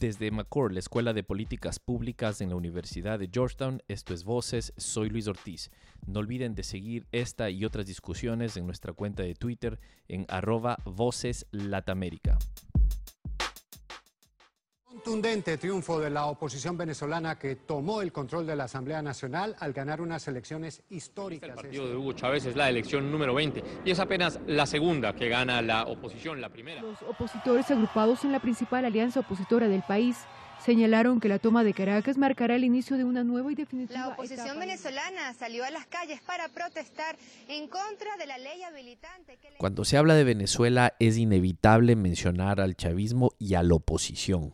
Desde McCord, la Escuela de Políticas Públicas en la Universidad de Georgetown, esto es Voces, soy Luis Ortiz. No olviden de seguir esta y otras discusiones en nuestra cuenta de Twitter en arroba Voces Latamérica contundente triunfo de la oposición venezolana que tomó el control de la Asamblea Nacional al ganar unas elecciones históricas. El partido de Hugo Chávez es la elección número 20 y es apenas la segunda que gana la oposición, la primera. Los opositores agrupados en la principal alianza opositora del país señalaron que la toma de Caracas marcará el inicio de una nueva y definitiva La oposición venezolana salió a las calles para protestar en contra de la ley habilitante. Cuando se habla de Venezuela es inevitable mencionar al chavismo y a la oposición.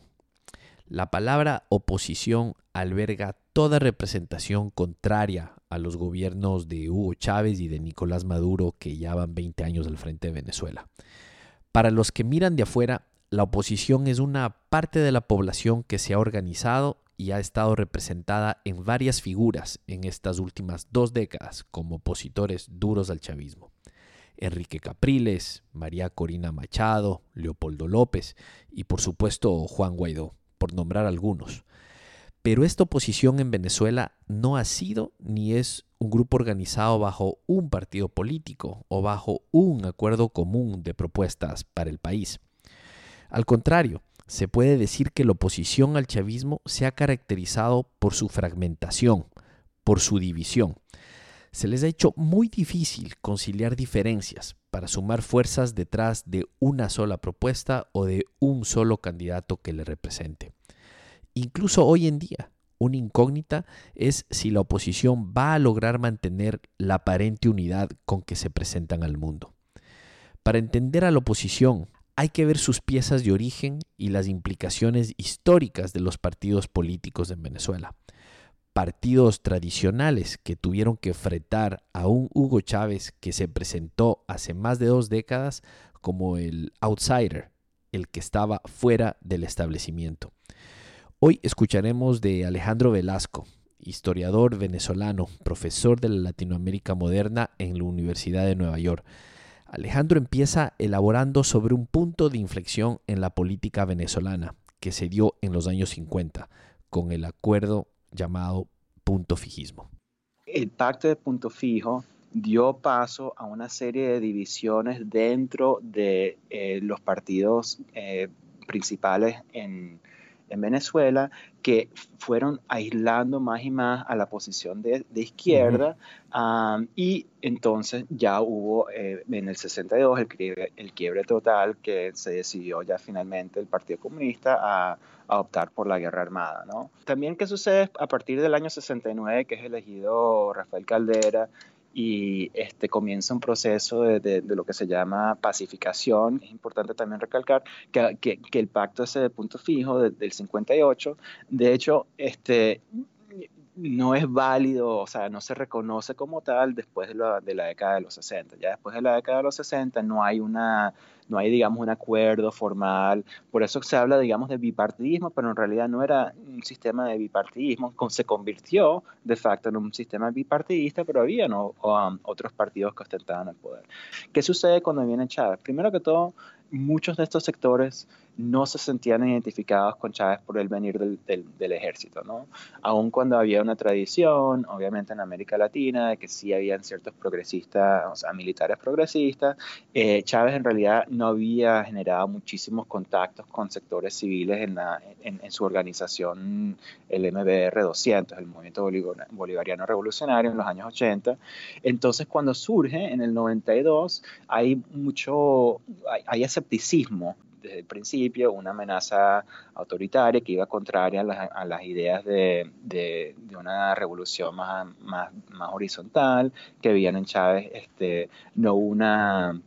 La palabra oposición alberga toda representación contraria a los gobiernos de Hugo Chávez y de Nicolás Maduro que ya van 20 años al frente de Venezuela. Para los que miran de afuera, la oposición es una parte de la población que se ha organizado y ha estado representada en varias figuras en estas últimas dos décadas como opositores duros al chavismo. Enrique Capriles, María Corina Machado, Leopoldo López y por supuesto Juan Guaidó por nombrar algunos. Pero esta oposición en Venezuela no ha sido ni es un grupo organizado bajo un partido político o bajo un acuerdo común de propuestas para el país. Al contrario, se puede decir que la oposición al chavismo se ha caracterizado por su fragmentación, por su división. Se les ha hecho muy difícil conciliar diferencias para sumar fuerzas detrás de una sola propuesta o de un solo candidato que le represente. Incluso hoy en día, una incógnita es si la oposición va a lograr mantener la aparente unidad con que se presentan al mundo. Para entender a la oposición, hay que ver sus piezas de origen y las implicaciones históricas de los partidos políticos en Venezuela partidos tradicionales que tuvieron que fretar a un Hugo Chávez que se presentó hace más de dos décadas como el outsider, el que estaba fuera del establecimiento. Hoy escucharemos de Alejandro Velasco, historiador venezolano, profesor de la Latinoamérica moderna en la Universidad de Nueva York. Alejandro empieza elaborando sobre un punto de inflexión en la política venezolana que se dio en los años 50 con el acuerdo llamado punto fijismo. El pacto de punto fijo dio paso a una serie de divisiones dentro de eh, los partidos eh, principales en, en Venezuela que fueron aislando más y más a la posición de, izquierda y entonces ya hubo eh, en el 62 el, el, quiebre total que se decidió ya finalmente el Partido Comunista a, a, optar por la guerra armada. ¿no? También qué sucede a partir del año 69 que es elegido Rafael Caldera y este, comienza un proceso de, de, lo que se llama pacificación. Es importante también recalcar que, que, que el pacto ese de punto fijo del 58, de hecho, este, no es válido, o sea, no se reconoce como tal después de la, de la, década de los 60. Ya después de la década de los 60 no hay una, no hay, digamos, un acuerdo formal. Por eso se habla, digamos, de bipartidismo, pero en realidad no era un sistema de bipartidismo. Se convirtió de facto en un sistema bipartidista, pero había. Um, otros partidos que ostentaban el poder. ¿Qué sucede cuando viene Chávez? Primero que todo, muchos de estos sectores no se sentían identificados con Chávez por el venir del, del, ejército, ¿no? Aun cuando había una tradición, obviamente en América Latina, de que sí habían ciertos progresistas, o sea, militares progresistas, eh, Chávez en realidad no había generado muchísimos contactos con sectores civiles en, su organización, el MBR 200, el Movimiento Bolivariano Revolucionario en los años 80. Entonces, cuando surge en el 92, hay mucho, hay, hay escepticismo desde el principio, una amenaza autoritaria que iba contraria a las, ideas de, una revolución más, horizontal, que veían en Chávez este, no una...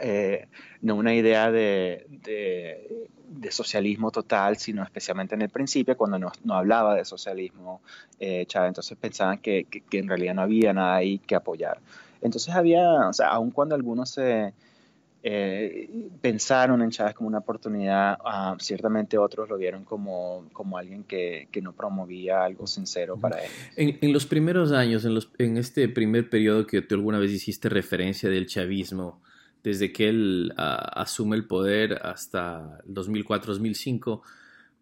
Eh, no una idea de, de, socialismo total, sino especialmente en el principio, cuando no, no hablaba de socialismo eh, Chávez, entonces pensaban que, que, en realidad no había nada ahí que apoyar. Entonces había, o sea, aun cuando algunos se, eh, pensaron en Chávez como una oportunidad, uh, ciertamente otros lo vieron como, como alguien que, que, no promovía algo sincero para él. En, en los primeros años, en, los, en, este primer periodo que tú alguna vez hiciste referencia del chavismo, desde que él uh, asume el poder hasta 2004-2005,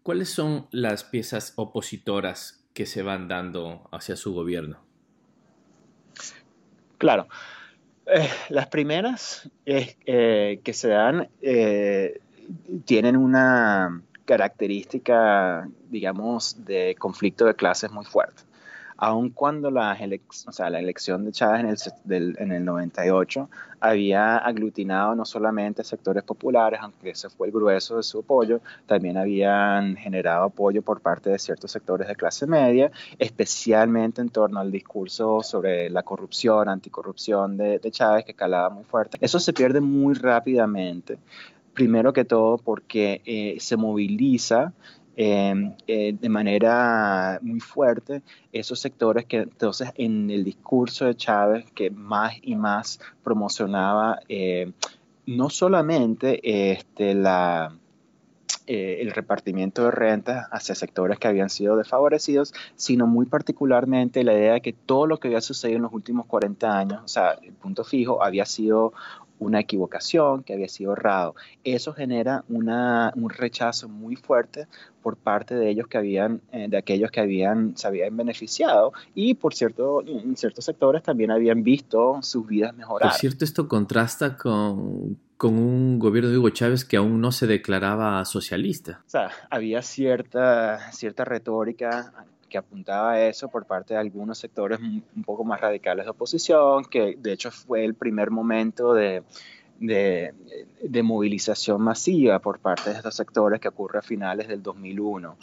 ¿Cuáles son las piezas opositoras que se van dando hacia su gobierno? Claro. Eh, las primeras eh, que se dan eh, tienen una característica, digamos, de conflicto de clases muy fuerte aun cuando la, elección de Chávez en el, del, en el 98 había aglutinado no solamente sectores populares, aunque ese fue el grueso de su apoyo, también habían generado apoyo por parte de ciertos sectores de clase media, especialmente en torno al discurso sobre la corrupción, anticorrupción de, de Chávez, que calaba muy fuerte. Eso se pierde muy rápidamente primero que todo porque eh, se moviliza Em, eh, de manera muy fuerte esos sectores que entonces en el discurso de Chávez que más y más promocionaba eh, no solamente este, la, eh, el repartimiento de rentas hacia sectores que habían sido desfavorecidos, sino muy particularmente la idea de que todo lo que había sucedido en los últimos 40 años, o sea, el punto fijo, había sido una equivocación, que había sido errado. Eso genera una, un rechazo muy fuerte por parte de ellos que habían, eh, de aquellos que habían, se habían beneficiado y por cierto, en ciertos sectores también habían visto sus vidas mejorar. Por cierto, esto contrasta con, con un gobierno de Hugo Chávez que aún no se declaraba socialista. O sea, había cierta, cierta retórica que apuntaba a eso por parte de algunos sectores un poco más radicales de oposición, que de hecho fue el primer momento de, de, movilización masiva por parte de estos sectores que ocurre a finales del 2001.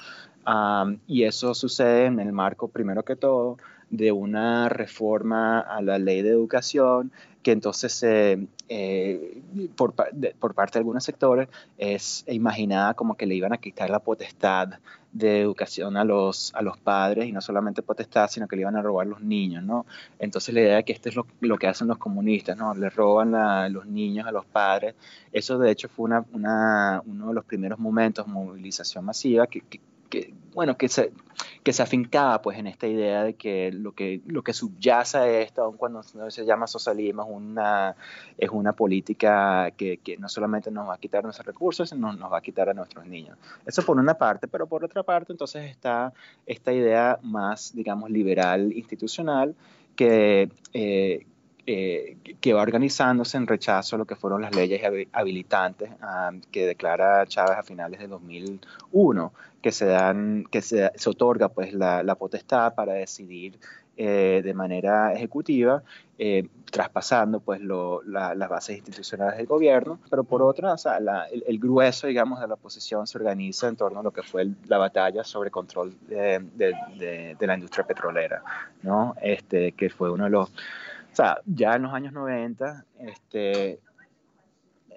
y eso sucede en el marco, primero que todo, de una reforma a la ley de educación que entonces eh, por, por, parte de algunos sectores es imaginada como que le iban a quitar la potestad de educación a los, a los padres y no solamente potestad, sino que le iban a robar los niños, ¿no? Entonces la idea es que esto es lo, lo que hacen los comunistas, ¿no? Le roban a los niños a los padres. Eso de hecho fue una, una, uno de los primeros momentos de movilización masiva que, que, bueno, que se, que se afincaba pues en esta idea de que lo que, lo que subyace a esto, aun cuando se llama socialismo, es una, es una política que, que, no solamente nos va a quitar nuestros recursos, sino nos va a quitar a nuestros niños. Eso por una parte, pero por otra parte entonces está esta idea más, digamos, liberal institucional que, eh, eh, que va organizándose en rechazo a lo que fueron las leyes habilitantes ah, que declara Chávez a finales de 2001, que se dan, que se, otorga pues la, potestad para decidir eh, de manera ejecutiva, eh, traspasando pues las bases institucionales del gobierno, pero por otra, o el, grueso, digamos, de la oposición se organiza en torno a lo que fue la batalla sobre control de, de, la industria petrolera, ¿no? Este, que fue uno de los o sea, ya en los años 90, este,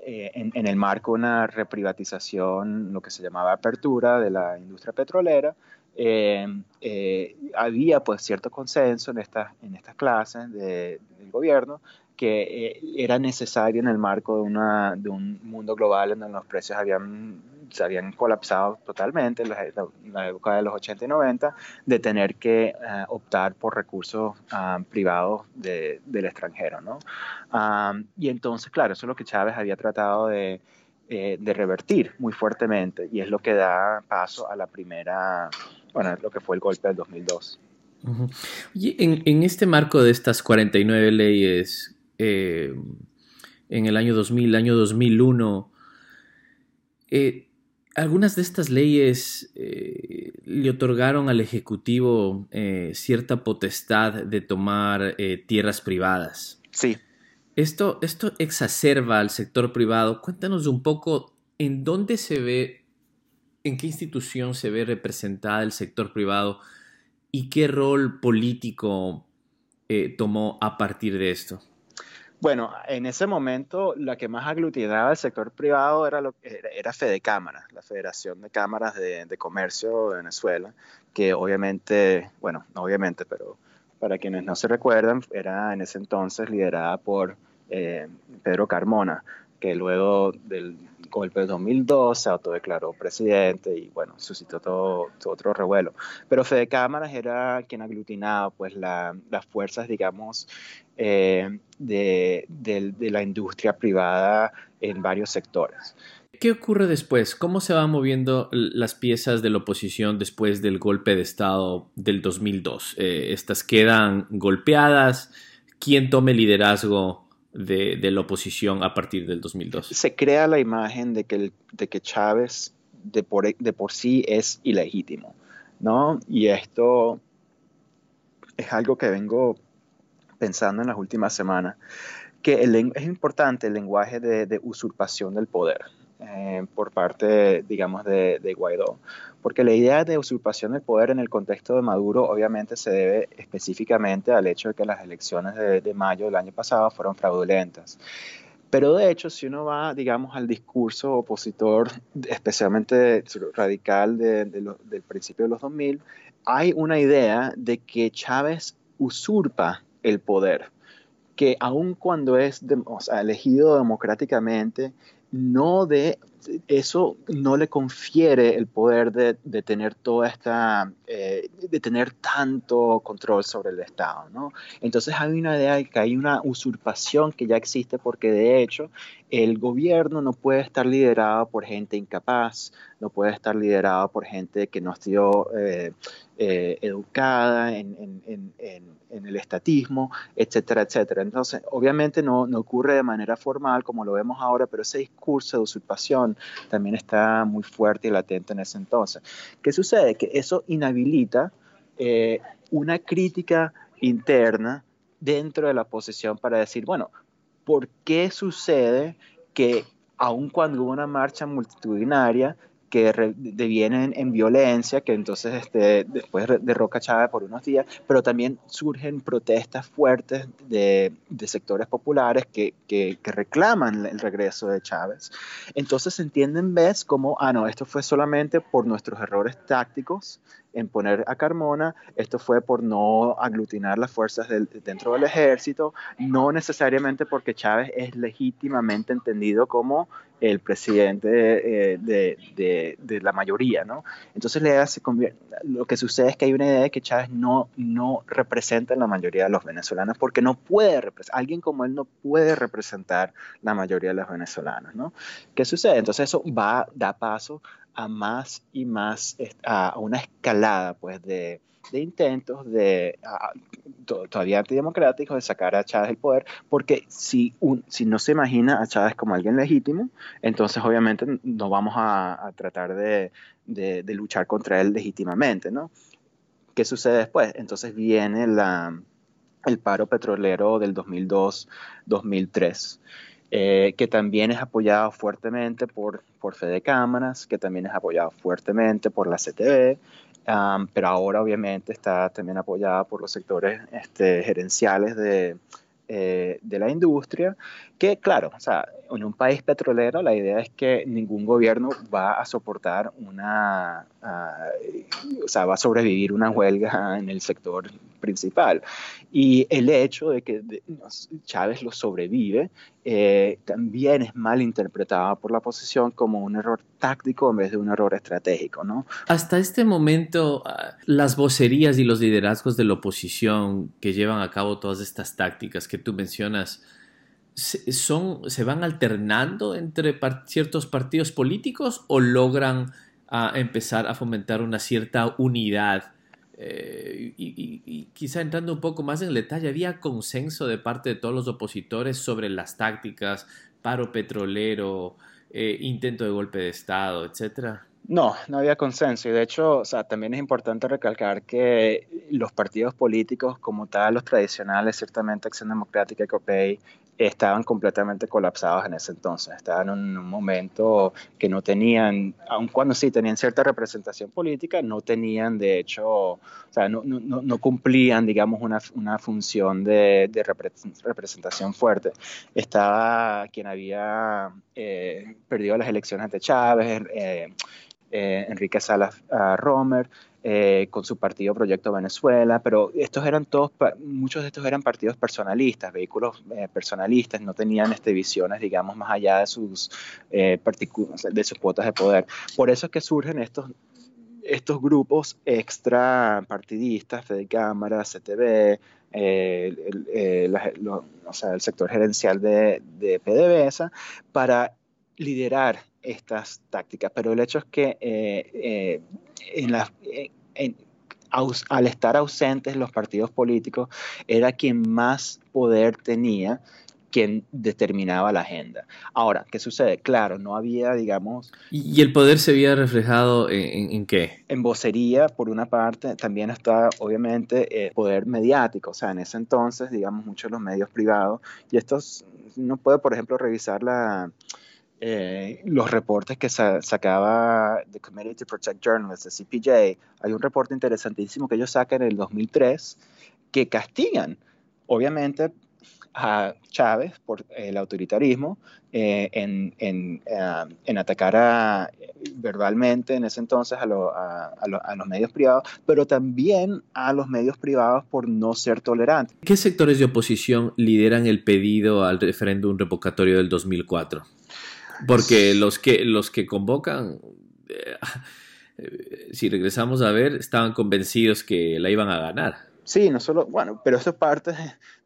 eh, en, el marco de una reprivatización, lo que se llamaba apertura de la industria petrolera, eh, eh, había pues cierto consenso en estas, en estas clases del gobierno que era necesario en el marco de, una, de un mundo global en donde los precios habían se habían colapsado totalmente en la, época de los 80 y 90, de tener que eh, optar por recursos ah, privados del extranjero. ¿no? Ah, y entonces, claro, eso es lo que Chávez había tratado de, eh, de revertir muy fuertemente y es lo que da paso a la primera, bueno, lo que fue el golpe del 2002. Y en, este marco de estas 49 leyes, eh, en el año 2000, el año 2001, eh, algunas de estas leyes eh, le otorgaron al Ejecutivo eh, cierta potestad de tomar eh, tierras privadas. Sí. Esto, esto exacerba al sector privado. Cuéntanos un poco en dónde se ve, en qué institución se ve representada el sector privado y qué rol político tomó a partir de esto. Bueno, en ese momento la que más aglutinaba el sector privado era, lo, era, era Fede Cámaras, la Federación de Cámaras de, Comercio de Venezuela, que obviamente, bueno, no obviamente, pero para quienes no se recuerdan, era en ese entonces liderada por eh, Pedro Carmona, que luego del golpe de 2002 se autodeclaró presidente y bueno, suscitó todo, otro revuelo. Pero Fede Cámaras era quien aglutinaba pues las fuerzas, digamos, eh, de, la industria privada en varios sectores. ¿Qué ocurre después? ¿Cómo se van moviendo las piezas de la oposición después del golpe de Estado del 2002? Eh, ¿Estas quedan golpeadas? ¿Quién tome liderazgo de, la oposición a partir del 2002? Se crea la imagen de que, de que Chávez de por, de por sí es ilegítimo, ¿no? Y esto es algo que vengo pensando en las últimas semanas, que es importante el lenguaje de, usurpación del poder eh, por parte, digamos, de, Guaidó, porque la idea de usurpación del poder en el contexto de Maduro obviamente se debe específicamente al hecho de que las elecciones de, mayo del año pasado fueron fraudulentas. Pero de hecho, si uno va, digamos, al discurso opositor, especialmente radical del principio de los 2000, hay una idea de que Chávez usurpa el poder, que aun cuando es elegido democráticamente, no de eso no le confiere el poder de, tener toda esta, eh, de tener tanto control sobre el Estado, ¿no? Entonces hay una idea de que hay una usurpación que ya existe porque de hecho el gobierno no puede estar liderado por gente incapaz, no puede estar liderado por gente que no ha eh, eh, educada en, el estatismo, etcétera, etcétera. Entonces, obviamente no, no ocurre de manera formal como lo vemos ahora, pero ese discurso de usurpación también está muy fuerte y latente en ese entonces. ¿Qué sucede? Que eso inhabilita eh, una crítica interna dentro de la oposición para decir, bueno, ¿por qué sucede que aun cuando hubo una marcha multitudinaria, que devienen en violencia, que entonces este, después derroca Chávez por unos días, pero también surgen protestas fuertes de, sectores populares que, que, reclaman el regreso de Chávez. Entonces entienden, ves, como, ah, no, esto fue solamente por nuestros errores tácticos en poner a Carmona, esto fue por no aglutinar las fuerzas dentro del ejército, no necesariamente porque Chávez es legítimamente entendido como el presidente eh, de, de, la mayoría, ¿no? Entonces idea se lo que sucede es que hay una idea de que Chávez no, no representa la mayoría de los venezolanos porque no puede alguien como él no puede representar la mayoría de los venezolanos, ¿no? ¿Qué sucede? Entonces eso va, da paso a más y más, a una escalada, pues, de, de intentos de todavía antidemocráticos de sacar a Chávez del poder, porque si, un, si no se imagina a Chávez como alguien legítimo, entonces obviamente no vamos a, tratar de, de, luchar contra él legítimamente, ¿no? ¿Qué sucede después? Entonces viene la, el paro petrolero del 2002-2003. Eh, que también es apoyado fuertemente por, por Fede Cámaras, que también es apoyado fuertemente por la CTV, pero ahora obviamente está también apoyada por los sectores este, gerenciales de, eh, de la industria, que claro, o sea, en un país petrolero la idea es que ningún gobierno va a soportar una, ah, o sea, va a sobrevivir una huelga en el sector principal. Y el hecho de que Chávez lo sobrevive eh, también es mal interpretado por la oposición como un error táctico en vez de un error estratégico, ¿no? Hasta este momento, ah, las vocerías y los liderazgos de la oposición que llevan a cabo todas estas tácticas que tú mencionas, son, ¿se van alternando entre ciertos partidos políticos o logran ah, empezar a fomentar una cierta unidad? Eh, y, quizá entrando un poco más en el detalle, ¿había consenso de parte de todos los opositores sobre las tácticas, paro petrolero, eh, intento de golpe de Estado, etcétera? No, no había consenso y de hecho, o sea, también es importante recalcar que los partidos políticos como tal, los tradicionales, ciertamente Acción Democrática y COPEI, estaban completamente colapsados en ese entonces. Estaban en un momento que no tenían, aun cuando sí tenían cierta representación política, no tenían de hecho, o sea, no, no, no cumplían, digamos, una, una función de, de, representación fuerte. Estaba quien había eh, perdido las elecciones de Chávez, eh, eh, Enrique Salas ah, Romer, eh, con su partido Proyecto Venezuela, pero estos eran todos, muchos de estos eran partidos personalistas, vehículos eh, personalistas, no tenían este, visiones, digamos, más allá de sus, eh, de sus cuotas de poder. Por eso es que surgen estos, estos grupos extra partidistas, Fede Cámara, CTV, el, o sea, el sector gerencial de, de PDVSA, para liderar estas tácticas, pero el hecho es que eh, eh, en la, al estar ausentes los partidos políticos, era quien más poder tenía quien determinaba la agenda. Ahora, ¿qué sucede? Claro, no había, digamos... ¿Y el poder se había reflejado en, qué? En vocería, por una parte, también está, obviamente, el poder mediático. O sea, en ese entonces, digamos, muchos de los medios privados, y esto no puede, por ejemplo, revisar la eh, los reportes que sacaba The Committee to Protect Journalists, the CPJ, hay un reporte interesantísimo que ellos sacan en el 2003 que castigan, obviamente, a Chávez por el autoritarismo eh, en, en, eh, en, atacar a, verbalmente en ese entonces a, a, a, los medios privados, pero también a los medios privados por no ser tolerantes. ¿Qué sectores de oposición lideran el pedido al referéndum revocatorio del 2004? Porque los que, los que convocan, eh, si regresamos a ver, estaban convencidos que la iban a ganar. Sí, no solo, bueno, pero eso es parte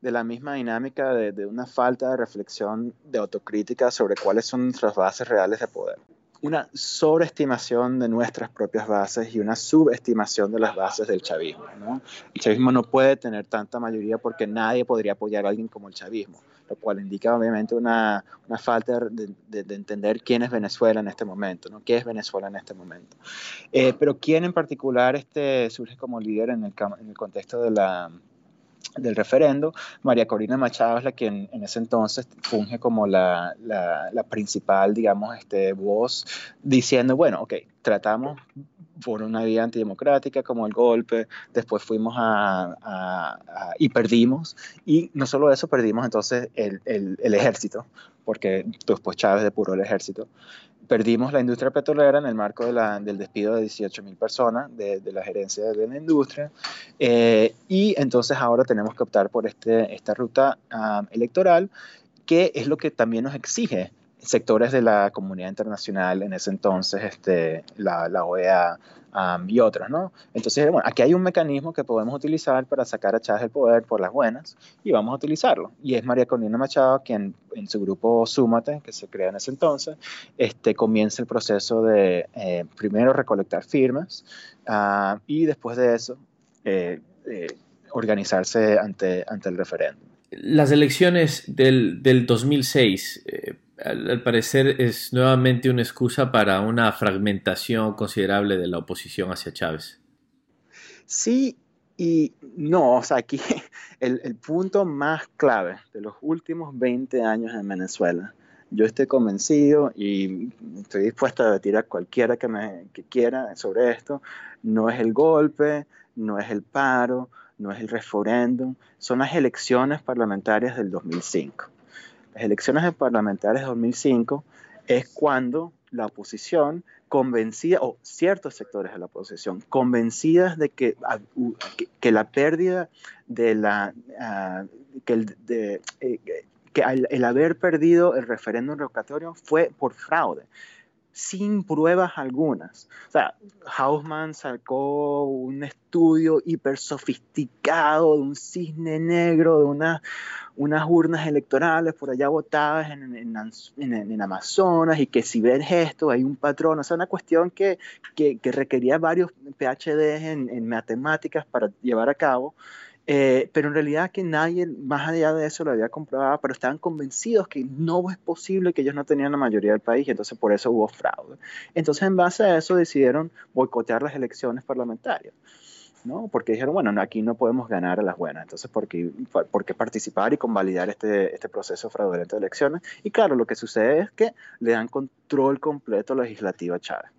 de, la misma dinámica de, de, una falta de reflexión, de autocrítica sobre cuáles son nuestras bases reales de poder. Una sobreestimación de nuestras propias bases y una subestimación de las bases del chavismo. ¿no? El chavismo no puede tener tanta mayoría porque nadie podría apoyar a alguien como el chavismo lo cual indica obviamente una, una falta de, de, entender quién es Venezuela en este momento, ¿no? ¿Qué es Venezuela en este momento? Eh, pero quién en particular este, surge como líder en el, en el contexto de la, del referendo, María Corina Machado es la que en, ese entonces funge como la, la, principal, digamos, este, voz diciendo, bueno, ok, tratamos por una vía antidemocrática como el golpe, después fuimos a, y perdimos, y no solo eso, perdimos entonces el, el, ejército, porque después Chávez depuró el ejército, perdimos la industria petrolera en el marco de la, del despido de 18 mil personas de, de, la gerencia de la industria, eh, y entonces ahora tenemos que optar por este, esta ruta ah, electoral, que es lo que también nos exige sectores de la comunidad internacional en ese entonces, este, la, OEA y otros, ¿no? Entonces, bueno, aquí hay un mecanismo que podemos utilizar para sacar a Chávez del poder por las buenas y vamos a utilizarlo. Y es María Corina Machado quien en su grupo Súmate, que se crea en ese entonces, este, comienza el proceso de eh, primero recolectar firmas uh, y después de eso eh, eh, organizarse ante, ante el referéndum. Las elecciones del, del 2006 al, parecer es nuevamente una excusa para una fragmentación considerable de la oposición hacia Chávez. Sí y no, o sea, aquí el, punto más clave de los últimos 20 años en Venezuela yo estoy convencido y estoy dispuesto a debatir a cualquiera que, que quiera sobre esto. No es el golpe, no es el paro, no es el referéndum, son las elecciones parlamentarias del 2005 las elecciones parlamentarias de 2005 es cuando la oposición convencida, o ciertos sectores de la oposición, convencidas de que, que, la pérdida de la, ah, que, el, de, eh, que el, haber perdido el referéndum revocatorio fue por fraude sin pruebas algunas. O sea, Hausmann sacó un estudio hiper sofisticado de un cisne negro, de una, unas urnas electorales por allá botadas en, en, Amazonas y que si ves esto hay un patrón. O sea, una cuestión que, que, que requería varios PhDs en, matemáticas para llevar a cabo. Eh, pero en realidad que nadie más allá de eso lo había comprobado, pero estaban convencidos que no es posible que ellos no tenían la mayoría del país y entonces por eso hubo fraude. Entonces en base a eso decidieron boicotear las elecciones parlamentarias. ¿no? Porque dijeron, bueno, aquí no podemos ganar a las buenas, entonces ¿por qué, por qué participar y convalidar este, este proceso fraudulento de elecciones? Y claro, lo que sucede es que le dan control completo legislativo a Chávez.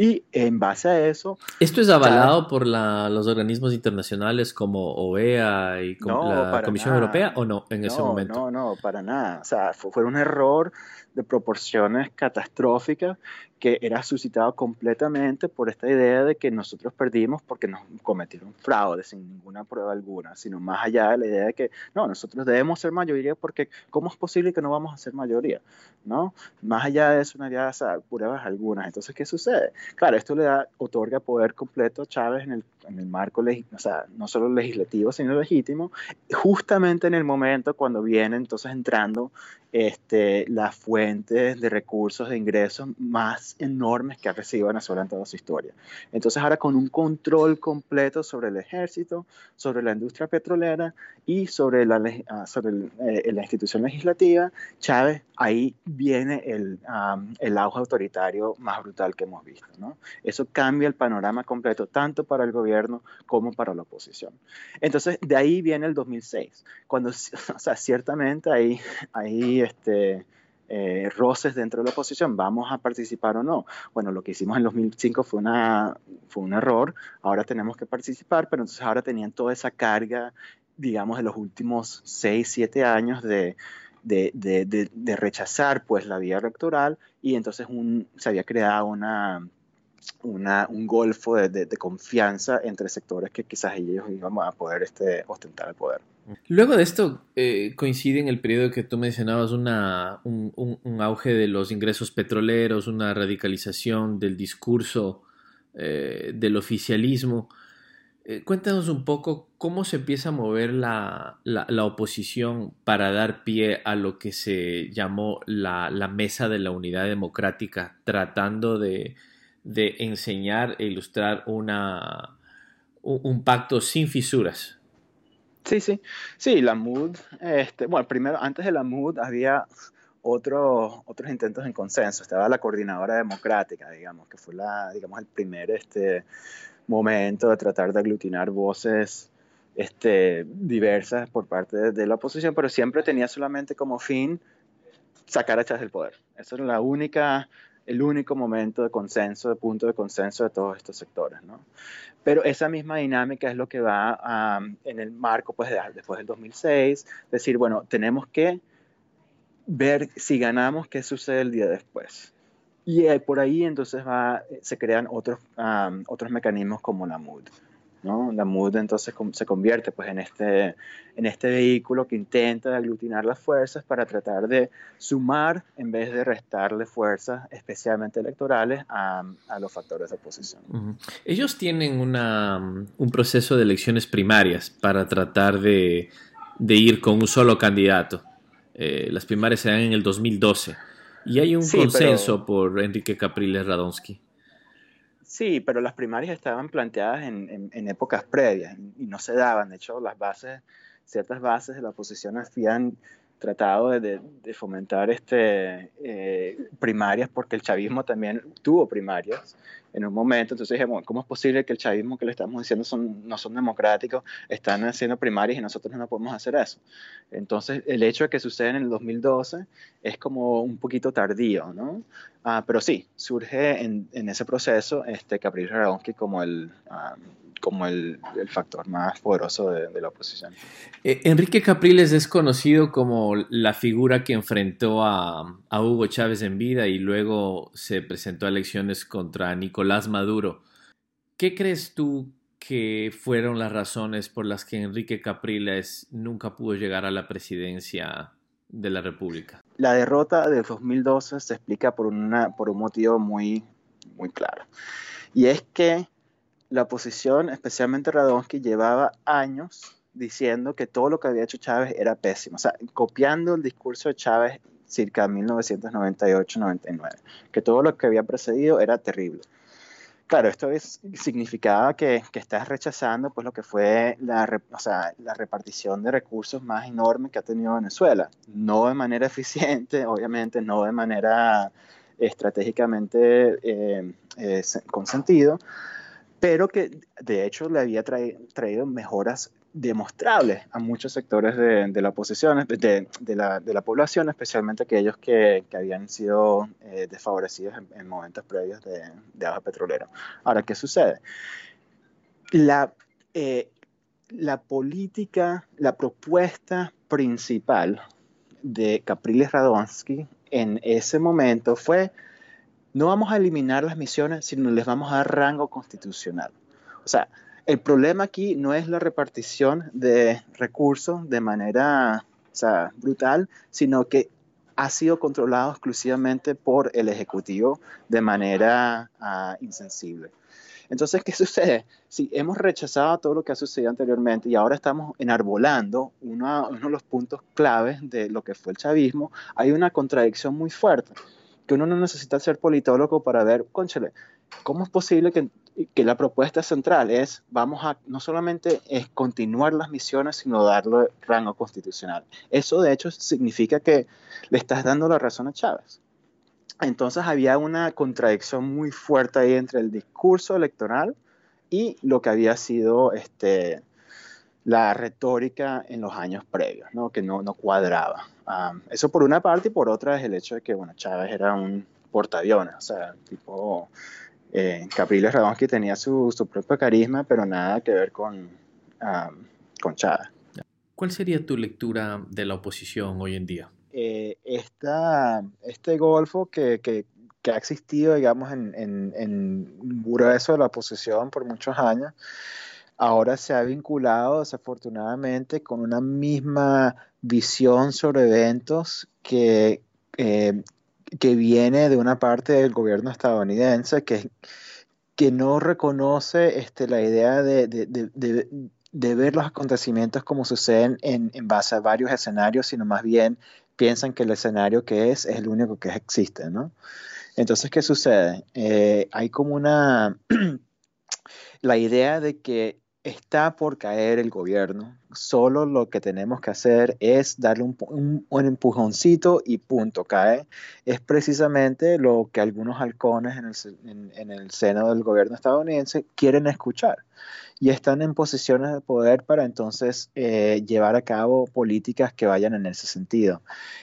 Y en base a eso... ¿Esto es avalado por la, los organismos internacionales como OEA y la Comisión Europea o no en ese momento? No, no, para nada. O sea, fue, fue un error de proporciones catastróficas que era suscitado completamente por esta idea de que nosotros perdimos porque nos cometieron fraude sin ninguna prueba alguna, sino más allá de la idea de que no, nosotros debemos ser mayoría porque ¿cómo es posible que no vamos a ser mayoría? ¿No? Más allá de eso, no había pruebas algunas. Entonces, ¿qué sucede? Claro, esto le da, otorga poder completo a Chávez en el, en el marco, o sea, no solo legislativo, sino legítimo, justamente en el momento cuando viene entonces entrando este, las fuentes de recursos de ingresos más enormes que ha recibido Venezuela en toda su historia. Entonces ahora con un control completo sobre el ejército, sobre la industria petrolera y sobre la, ah, sobre eh, la institución legislativa, Chávez, ahí viene el, el auge autoritario más brutal que hemos visto. ¿no? Eso cambia el panorama completo, tanto para el gobierno como para la oposición. Entonces, de ahí viene el 2006, cuando, o sea, ciertamente ahí, ahí este, eh, roces dentro de la oposición, ¿vamos a participar o no? Bueno, lo que hicimos en 2005 fue, una, fue un error, ahora tenemos que participar, pero entonces ahora tenían toda esa carga, digamos, de los últimos 6, 7 años de, de, de, de, rechazar pues la vía electoral y entonces un, se había creado una, una, un golfo de, confianza entre sectores que quizás ellos iban a poder este, ostentar el poder. Luego de esto eh, coincide en el periodo que tú mencionabas una, un, un, auge de los ingresos petroleros, una radicalización del discurso eh, del oficialismo. Eh, cuéntanos un poco cómo se empieza a mover la, la, la, oposición para dar pie a lo que se llamó la, la mesa de la unidad democrática, tratando de, de enseñar e ilustrar una, un, pacto sin fisuras. Sí, sí, sí, la MUD, este, bueno, primero, antes de la MUD había otros otros intentos en consenso, estaba la coordinadora democrática, digamos, que fue la, digamos, el primer este, momento de tratar de aglutinar voces este, diversas por parte de, de la oposición, pero siempre tenía solamente como fin sacar a Chávez del poder. Esa era la única el único momento de consenso, de punto de consenso de todos estos sectores. ¿no? Pero esa misma dinámica es lo que va en el marco pues, después del 2006, decir, bueno, tenemos que ver si ganamos qué sucede el día después. Y eh, por ahí entonces se crean otros, otros mecanismos como la MUD. ¿No? La MUD entonces se convierte pues, en, este, en este vehículo que intenta aglutinar las fuerzas para tratar de sumar en vez de restarle fuerzas, especialmente electorales, a, a los factores de oposición. Ellos tienen una, un proceso de elecciones primarias para tratar de, de ir con un solo candidato. Eh, las primarias se dan en el 2012 y hay un consenso por Enrique Capriles Radonsky. Sí, pero las primarias estaban planteadas en, épocas previas y no se daban. De hecho, las bases, ciertas bases de la oposición habían tratado de, fomentar este, eh, primarias porque el chavismo también tuvo primarias en un momento. Entonces dijimos, ¿cómo es posible que el chavismo que le estamos diciendo no son democráticos, están haciendo primarias y nosotros no podemos hacer eso? Entonces, el hecho de que suceda en el 2012 es como un poquito tardío, ¿no? Ah, pero sí, surge en, ese proceso este Capriles Radonsky como el, ah, como el, el, factor más poderoso de, de la oposición. Eh, Enrique Capriles es conocido como la figura que enfrentó a, a, Hugo Chávez en vida y luego se presentó a elecciones contra Nicolás Maduro. ¿Qué crees tú que fueron las razones por las que Enrique Capriles nunca pudo llegar a la presidencia de la República? La derrota de 2012 se explica por, una, por un motivo muy, muy claro. Y es que la oposición, especialmente Radonsky, llevaba años diciendo que todo lo que había hecho Chávez era pésimo. O sea, copiando el discurso de Chávez circa 1998-99, que todo lo que había precedido era terrible. Claro, esto es, significaba que, estás rechazando pues, lo que fue la, o sea, la repartición de recursos más enorme que ha tenido Venezuela. No de manera eficiente, obviamente, no de manera estratégicamente eh, eh, pero que de hecho le había traído mejoras demostrables a muchos sectores de, la oposición, de, de, la, de, la, población, especialmente aquellos que, habían sido eh, desfavorecidos en, momentos previos de, agua petrolera. Ahora, ¿qué sucede? La, eh, la política, la propuesta principal de Capriles Radonsky en ese momento fue no vamos a eliminar las misiones, sino les vamos a dar rango constitucional. O sea, el problema aquí no es la repartición de recursos de manera brutal, sino que ha sido controlado exclusivamente por el Ejecutivo de manera uh, insensible. Entonces, ¿qué sucede? Si hemos rechazado todo lo que ha sucedido anteriormente y ahora estamos enarbolando uno, uno de los puntos claves de lo que fue el chavismo, hay una contradicción muy fuerte, que uno no necesita ser politólogo para ver, conchale, ¿cómo es posible que, que, la propuesta central es, vamos a no solamente es continuar las misiones, sino darle rango constitucional? Eso de hecho significa que le estás dando la razón a Chávez. Entonces había una contradicción muy fuerte ahí entre el discurso electoral y lo que había sido este, la retórica en los años previos, ¿no? que no, no cuadraba. Eso por una parte y por otra es el hecho de que bueno, Chávez era un portaaviones, o sea, tipo eh, Capriles Radonsky tenía su, su, propio carisma, pero nada que ver con, con Chávez. ¿Cuál sería tu lectura de la oposición hoy en día? eh, este golfo que, que, que, ha existido, digamos, en, en, en grueso de la oposición por muchos años, ahora se ha vinculado desafortunadamente con una misma visión sobre eventos que, eh, que viene de una parte del gobierno estadounidense que, que no reconoce este, la idea de, de, de, de ver los acontecimientos como suceden en, en, base a varios escenarios, sino más bien piensan que el escenario que es es el único que existe, ¿no? Entonces, ¿qué sucede? Eh, hay como una, la idea de que está por caer el gobierno, solo lo que tenemos que hacer es darle un, empujoncito y punto, cae. Es precisamente lo que algunos halcones en el, en, en el seno del gobierno estadounidense quieren escuchar y están en posiciones de poder para entonces eh, llevar a cabo políticas que vayan en ese sentido.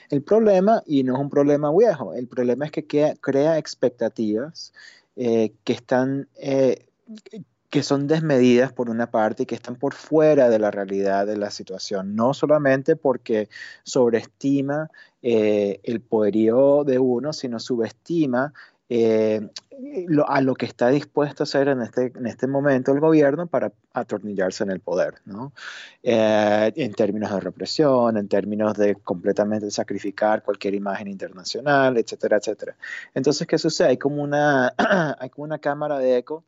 El problema, y no es un problema viejo, el problema es que crea, expectativas eh, que están... Eh, que son desmedidas por una parte y que están por fuera de la realidad de la situación, no solamente porque sobreestima eh, el poderío de uno, sino subestima eh, a lo que está dispuesto a hacer en este, en este momento el gobierno para atornillarse en el poder, ¿no? Eh, en términos de represión, en términos de completamente sacrificar cualquier imagen internacional, etcétera, etcétera. Entonces, ¿qué sucede? Hay como una, hay como una cámara de eco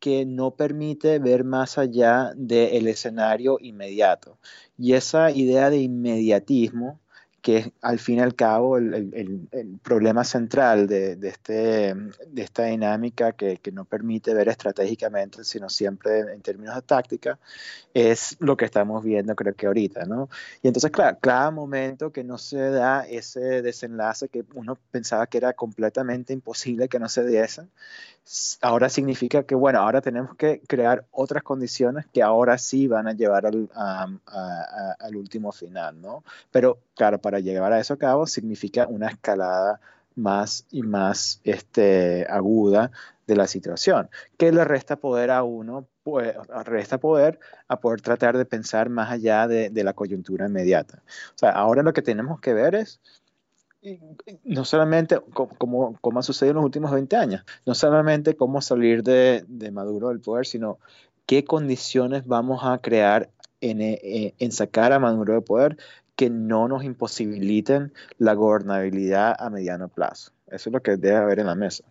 que no permite ver más allá del escenario inmediato. Y esa idea de inmediatismo que es al fin y al cabo el, el, el problema central de, de, este, de esta dinámica que, que, no permite ver estratégicamente, sino siempre en términos de táctica, es lo que estamos viendo creo que ahorita, ¿no? Y entonces, claro, cada momento que no se da ese desenlace que uno pensaba que era completamente imposible que no se diese, ahora significa que, bueno, ahora tenemos que crear otras condiciones que ahora sí van a llevar al, a, a, al último final, ¿no? Pero, claro, para llevar a eso a cabo significa una escalada más y más este, aguda de la situación, que le resta poder a uno, pues, resta poder a poder tratar de pensar más allá de, de la coyuntura inmediata. O sea, ahora lo que tenemos que ver es no solamente como, como, ha sucedido en los últimos 20 años, no solamente cómo salir de, de Maduro del poder, sino qué condiciones vamos a crear en, eh, en, sacar a Maduro del poder que no nos imposibiliten la gobernabilidad a mediano plazo. Eso es lo que debe haber en la mesa.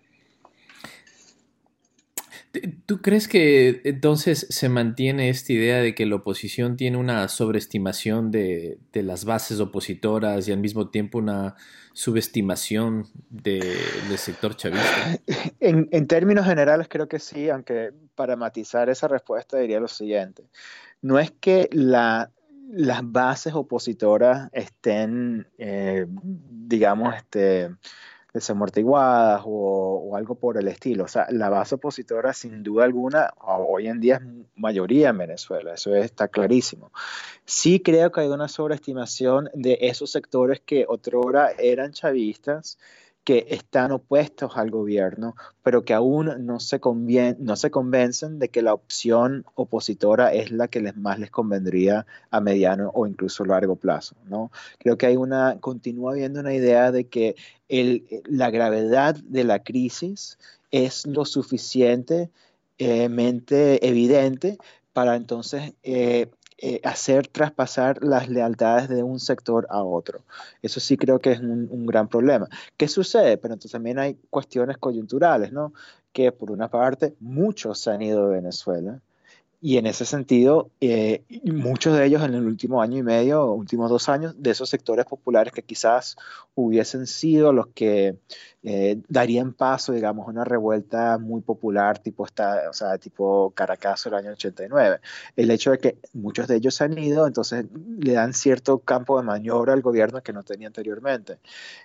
¿Tú crees que entonces se mantiene esta idea de que la oposición tiene una sobreestimación de, las bases opositoras y al mismo tiempo una subestimación de, del sector chavista? En, términos generales creo que sí, aunque para matizar esa respuesta diría lo siguiente. No es que la, las bases opositoras estén, eh, digamos, este desamortiguadas o, o, algo por el estilo. O sea, la base opositora, sin duda alguna, hoy en día es mayoría en Venezuela, eso está clarísimo. Sí creo que hay una sobreestimación de esos sectores que otrora eran chavistas, que están opuestos al gobierno, pero que aún no se, no se convencen de que la opción opositora es la que les más les convendría a mediano o incluso largo plazo. ¿no? Creo que hay una, continúa habiendo una idea de que la gravedad de la crisis es lo suficientemente evidente para entonces eh, eh, hacer traspasar las lealtades de un sector a otro. Eso sí creo que es un, gran problema. ¿Qué sucede? Pero entonces también hay cuestiones coyunturales, ¿no? Que por una parte muchos se han ido de Venezuela y en ese sentido, eh, muchos de ellos en el último año y medio, últimos dos años, de esos sectores populares que quizás hubiesen sido los que eh, darían paso, digamos, a una revuelta muy popular, tipo, esta, o sea, tipo Caracas el año 89. El hecho de que muchos de ellos han ido, entonces le dan cierto campo de maniobra al gobierno que no tenía anteriormente.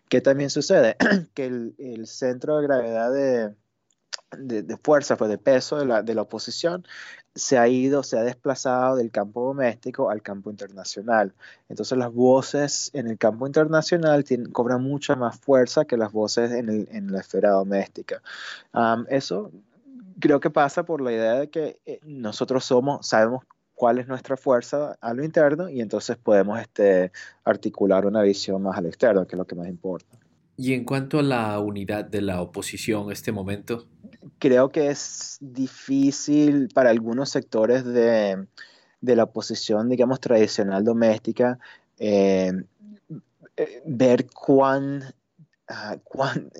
¿Qué también sucede? que el, el centro de gravedad de de, fuerza, pues de peso de la, de la oposición, se ha ido, se ha desplazado del campo doméstico al campo internacional. Entonces las voces en el campo internacional tienen, cobran mucha más fuerza que las voces en, el, en la esfera doméstica. eso creo que pasa por la idea de que eh, nosotros somos, sabemos cuál es nuestra fuerza a lo interno y entonces podemos este, articular una visión más al externo, que es lo que más importa. Y en cuanto a la unidad de la oposición en este momento, creo que es difícil para algunos sectores de, la oposición, digamos, tradicional doméstica, eh, eh, ver ah, cuán,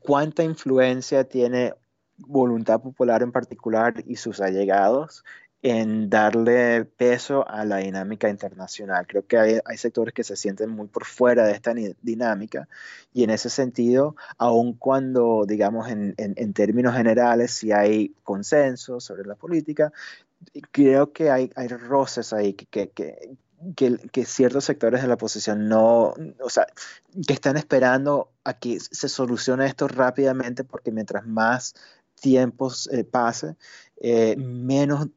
cuánta influencia tiene voluntad popular en particular y sus allegados en darle peso a la dinámica internacional. Creo que hay, sectores que se sienten muy por fuera de esta dinámica y en ese sentido, aun cuando, digamos, en, términos generales, si hay consenso sobre la política, creo que hay, hay roces ahí que, que, ciertos sectores de la oposición no, o sea, que están esperando a que se solucione esto rápidamente porque mientras más tiempo eh, pase, eh, menos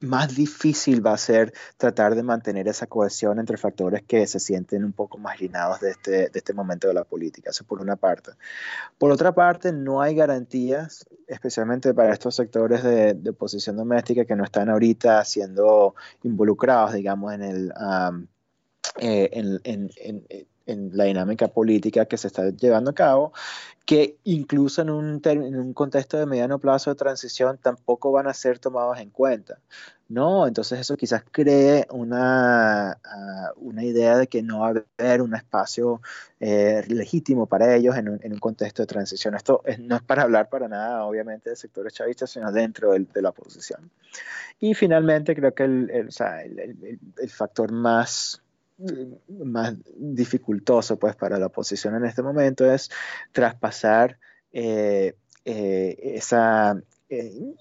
más difícil va a ser tratar de mantener esa cohesión entre factores que se sienten un poco marginados de este, de este momento de la política. Eso por una parte. Por otra parte, no hay garantías, especialmente para estos sectores de, de oposición doméstica que no están ahorita siendo involucrados, digamos, en el... En, la dinámica política que se está llevando a cabo, que incluso en un, en un contexto de mediano plazo de transición tampoco van a ser tomados en cuenta. ¿no? Entonces eso quizás cree una, ah, una idea de que no va a haber un espacio eh, legítimo para ellos en un, en un, contexto de transición. Esto no es para hablar para nada, obviamente, de sectores chavistas, sino dentro de la oposición. Y finalmente creo que el, el, el, el factor más más dificultoso pues para la oposición en este momento es traspasar eh, eh, esa eh,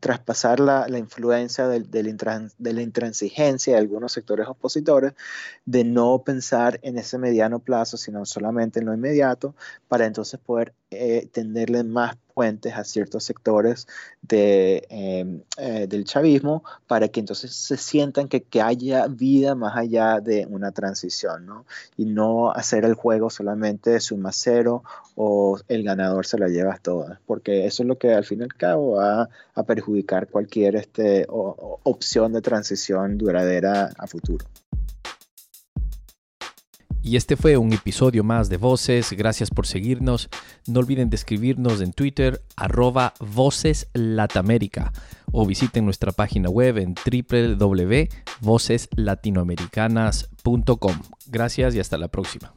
traspasar la, influencia de, la intransigencia de algunos sectores opositores, de no pensar en ese mediano plazo, sino solamente en lo inmediato, para entonces poder eh, más puentes a ciertos sectores de, em, eh, del chavismo para que entonces se sientan que, que, haya vida más allá de una transición, ¿no? Y no hacer el juego solamente de suma cero o el ganador se la lleva todas, porque eso es lo que al fin y al cabo va a perjudicar cualquier este, opción de transición duradera a futuro. Y este fue un episodio más de Voces. Gracias por seguirnos. No olviden de escribirnos en Twitter, arroba Voces o visiten nuestra página web en www.voceslatinoamericanas.com. Gracias y hasta la próxima.